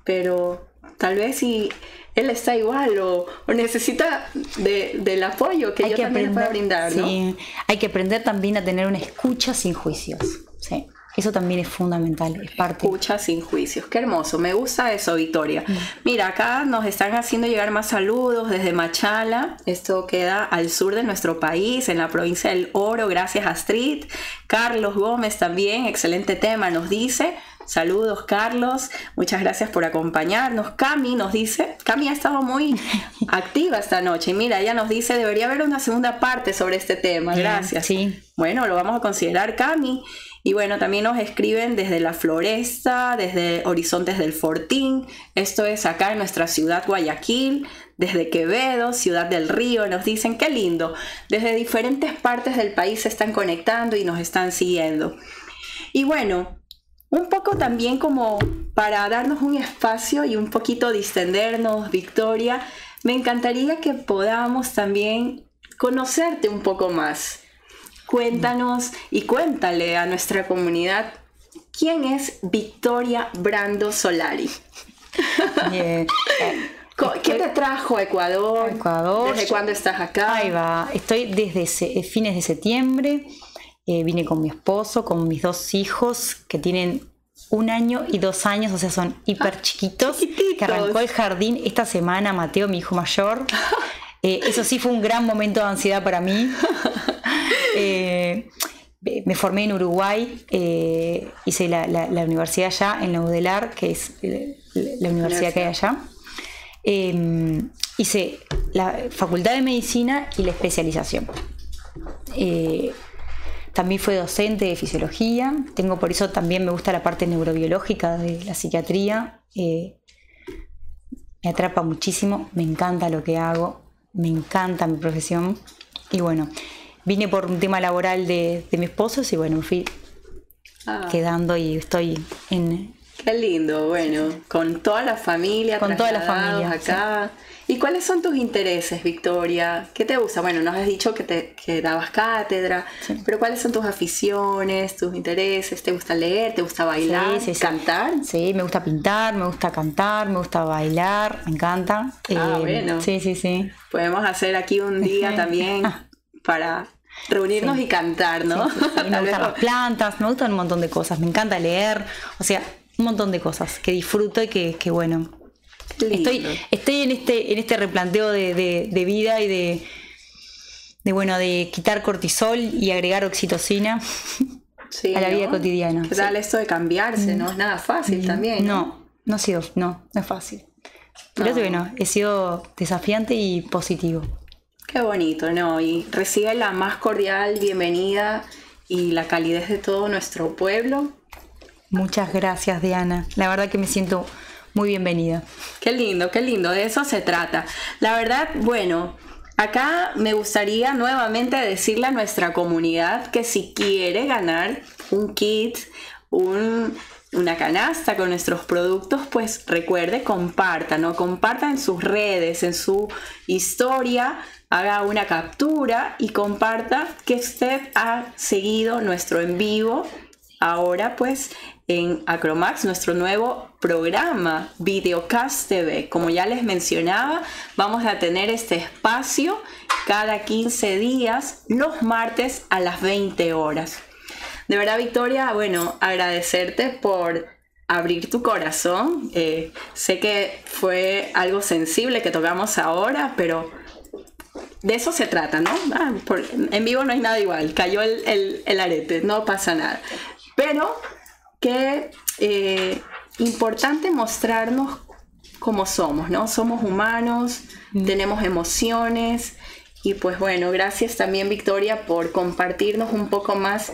pero tal vez si él está igual o, necesita del apoyo que yo también pueda brindar, sí. Hay que aprender también a tener una escucha sin juicios. Sí. Eso también es fundamental, es parte. Escucha sin juicios, qué hermoso, me gusta eso, Victoria. Mm. Mira, acá nos están haciendo llegar más saludos desde Machala, esto queda al sur de nuestro país, en la provincia del Oro, gracias a Astrid. Carlos Gómez también, excelente tema, nos dice. Saludos, Carlos. Muchas gracias por acompañarnos. Cami nos dice, Cami ha estado muy activa esta noche. Y mira, ella nos dice, debería haber una segunda parte sobre este tema. Gracias. Sí. Bueno, lo vamos a considerar, Cami. Y bueno, también nos escriben desde la Floresta, desde Horizontes del Fortín. Esto es acá en nuestra ciudad Guayaquil, desde Quevedo, Ciudad del Río. Nos dicen, qué lindo. Desde diferentes partes del país se están conectando y nos están siguiendo. Y bueno, un poco también como para darnos un espacio y un poquito distendernos, Victoria, me encantaría que podamos también conocerte un poco más. Cuéntanos y cuéntale a nuestra comunidad quién es Victoria Brando Solari. ¿Qué te trajo a Ecuador? Ecuador. ¿Desde cuándo estás acá? Ahí va. Estoy desde eh, fines de septiembre. Eh, vine con mi esposo, con mis dos hijos que tienen un año y dos años, o sea, son hiper chiquitos. Que arrancó el jardín esta semana, Mateo, mi hijo mayor. Eh, eso sí fue un gran momento de ansiedad para mí. Eh, me formé en Uruguay, eh, hice la, universidad allá, en la UDELAR, que es la, universidad que hay allá. Hice la facultad de medicina y la especialización. Eh, también fui docente de fisiología, tengo por eso también me gusta la parte neurobiológica de la psiquiatría. me atrapa muchísimo, me encanta lo que hago, me encanta mi profesión. Y bueno, vine por un tema laboral de, mi esposo y bueno, me fui ah. quedando y estoy en... Qué lindo, bueno, con toda la familia, con toda la familia acá. ¿Y cuáles son tus intereses, Victoria? ¿Qué te gusta? Bueno, nos has dicho que, te, dabas cátedra, pero ¿cuáles son tus aficiones, tus intereses? ¿Te gusta leer? ¿Te gusta bailar? ¿Cantar? Sí, me gusta pintar, me gusta cantar, me gusta bailar, me encanta. Ah, eh, bueno. Sí, sí, sí. Podemos hacer aquí un día también para reunirnos y cantar, ¿no? me gustan las plantas, me gustan un montón de cosas, me encanta leer, o sea, un montón de cosas que disfruto y que, bueno. Estoy, estoy en este, en este replanteo de, vida y de, de, bueno, de quitar cortisol y agregar oxitocina a la vida cotidiana. ¿Qué tal esto de cambiarse? No es nada fácil mm, también. No, no, ha sido, no, no es fácil. Pero bueno, he sido desafiante y positivo. Qué bonito, ¿no? Y recibe la más cordial bienvenida y la calidez de todo nuestro pueblo. Muchas gracias, Diana. La verdad que me siento muy bienvenida. Qué lindo, qué lindo. De eso se trata. La verdad, bueno, acá me gustaría nuevamente decirle a nuestra comunidad que si quiere ganar un kit, una canasta con nuestros productos, pues recuerde, comparta, ¿no? Comparta en sus redes, en su historia haga una captura y comparta que usted ha seguido nuestro en vivo ahora pues en Acromax, nuestro nuevo programa Videocast TV. Como ya les mencionaba, vamos a tener este espacio cada 15 días, los martes a las 20 horas. De verdad, Victoria, bueno, agradecerte por abrir tu corazón. Eh, sé que fue algo sensible que tocamos ahora, pero de eso se trata, ¿no? Ah, en vivo no hay nada igual, cayó el, arete, no pasa nada. Pero qué eh, importante mostrarnos como somos, ¿no? Somos humanos, mm. tenemos emociones y pues bueno, gracias también Victoria por compartirnos un poco más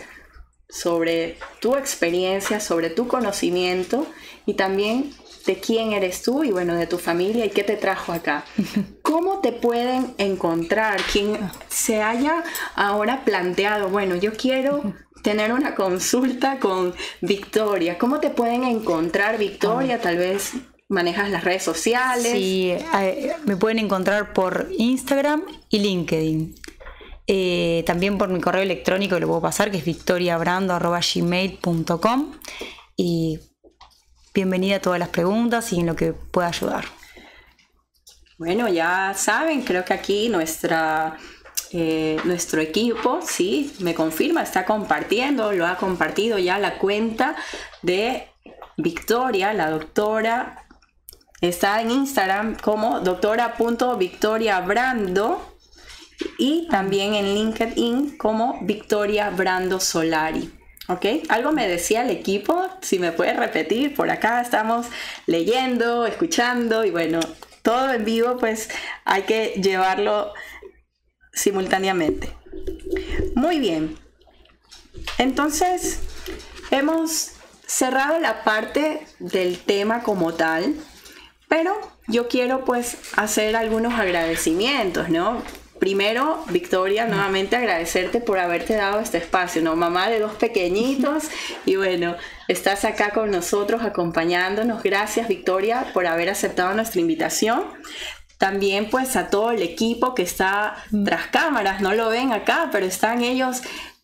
sobre tu experiencia, sobre tu conocimiento y también de quién eres tú y bueno, de tu familia y qué te trajo acá. ¿Cómo te pueden encontrar? Quien se haya ahora planteado, bueno, yo quiero tener una consulta con Victoria. ¿Cómo te pueden encontrar, Victoria? Tal vez manejas las redes sociales. Sí, eh, me pueden encontrar por Instagram y LinkedIn. Eh, también por mi correo electrónico que lo puedo pasar, que es victoriabrando.gmail.com y bienvenida a todas las preguntas y en lo que pueda ayudar. Bueno, ya saben, creo que aquí nuestra, nuestro equipo, sí, me confirma, está compartiendo, lo ha compartido ya la cuenta de Victoria, la doctora, está en Instagram como doctora.victoriabrando y también en LinkedIn como Victoria Brando Solari. ¿Ok? Algo me decía el equipo, si me puede repetir, por acá estamos leyendo, escuchando y bueno, todo en vivo pues hay que llevarlo simultáneamente. Muy bien. Entonces, hemos cerrado la parte del tema como tal, pero yo quiero pues hacer algunos agradecimientos, ¿no? Primero, Victoria, nuevamente agradecerte por haberte dado este espacio, ¿no? Mamá de dos pequeñitos y bueno, estás acá con nosotros acompañándonos. Gracias, Victoria, por haber aceptado nuestra invitación. También pues a todo el equipo que está tras cámaras, no lo ven acá, pero están ellos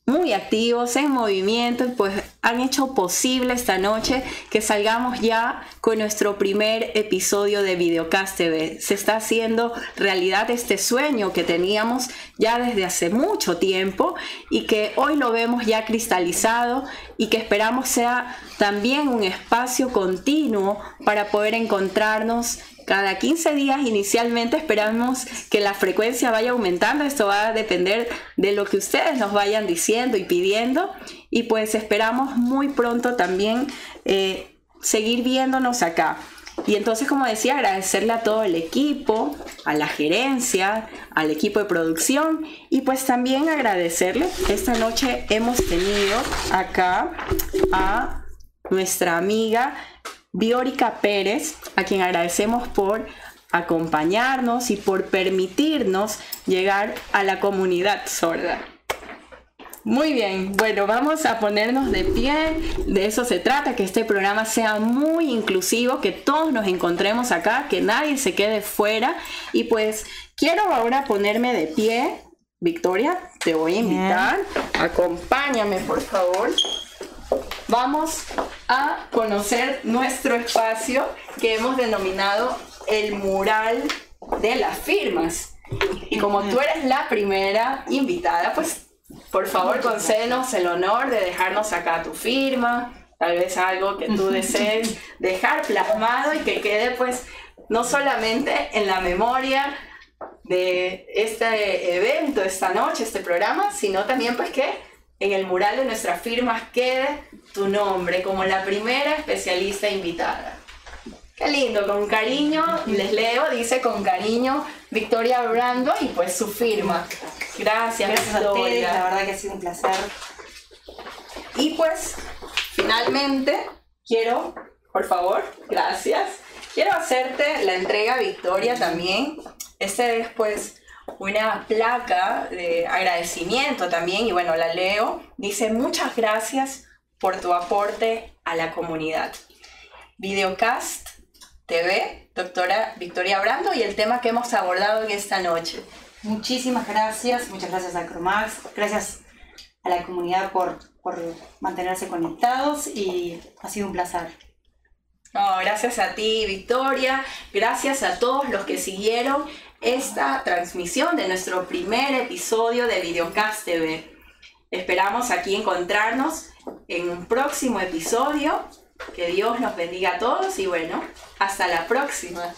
muy activos, en movimiento, pues han hecho posible esta noche que salgamos ya con nuestro primer episodio de Videocast TV. Se está haciendo realidad este sueño que teníamos ya desde hace mucho tiempo y que hoy lo vemos ya cristalizado y que esperamos sea también un espacio continuo para poder encontrarnos cada 15 días inicialmente esperamos que la frecuencia vaya aumentando. Esto va a depender de lo que ustedes nos vayan diciendo y pidiendo. Y pues esperamos muy pronto también eh, seguir viéndonos acá. Y entonces, como decía, agradecerle a todo el equipo, a la gerencia, al equipo de producción y pues también agradecerle. Esta noche hemos tenido acá a nuestra amiga Biórica Pérez, a quien agradecemos por acompañarnos y por permitirnos llegar a la comunidad sorda. Muy bien, bueno, vamos a ponernos de pie, de eso se trata, que este programa sea muy inclusivo, que todos nos encontremos acá, que nadie se quede fuera. Y pues quiero ahora ponerme de pie. Victoria, te voy a invitar, acompáñame por favor vamos a conocer nuestro espacio que hemos denominado el mural de las firmas. Y como tú eres la primera invitada, pues por favor concédenos el honor de dejarnos acá tu firma, tal vez algo que tú desees dejar plasmado y que quede pues no solamente en la memoria de este evento, esta noche, este programa, sino también pues que en el mural de nuestras firmas quede tu nombre como la primera especialista invitada. Qué lindo, con cariño, les leo, dice con cariño Victoria Brando y pues su firma. Gracias, Gracias a ustedes, la verdad que ha sido un placer. Y pues, finalmente, quiero, por favor, gracias, quiero hacerte la entrega Victoria también. Este es pues una placa de agradecimiento también, y bueno, la leo. Dice, muchas gracias por tu aporte a la comunidad. Videocast TV, doctora Victoria Brando, y el tema que hemos abordado en esta noche. Muchísimas gracias, muchas gracias a Cromax, gracias a la comunidad por, por mantenerse conectados y ha sido un placer. gracias a ti, Victoria. Gracias a todos los que siguieron esta transmisión de nuestro primer episodio de Videocast TV. Esperamos aquí encontrarnos en un próximo episodio. Que Dios nos bendiga a todos y bueno, hasta la próxima.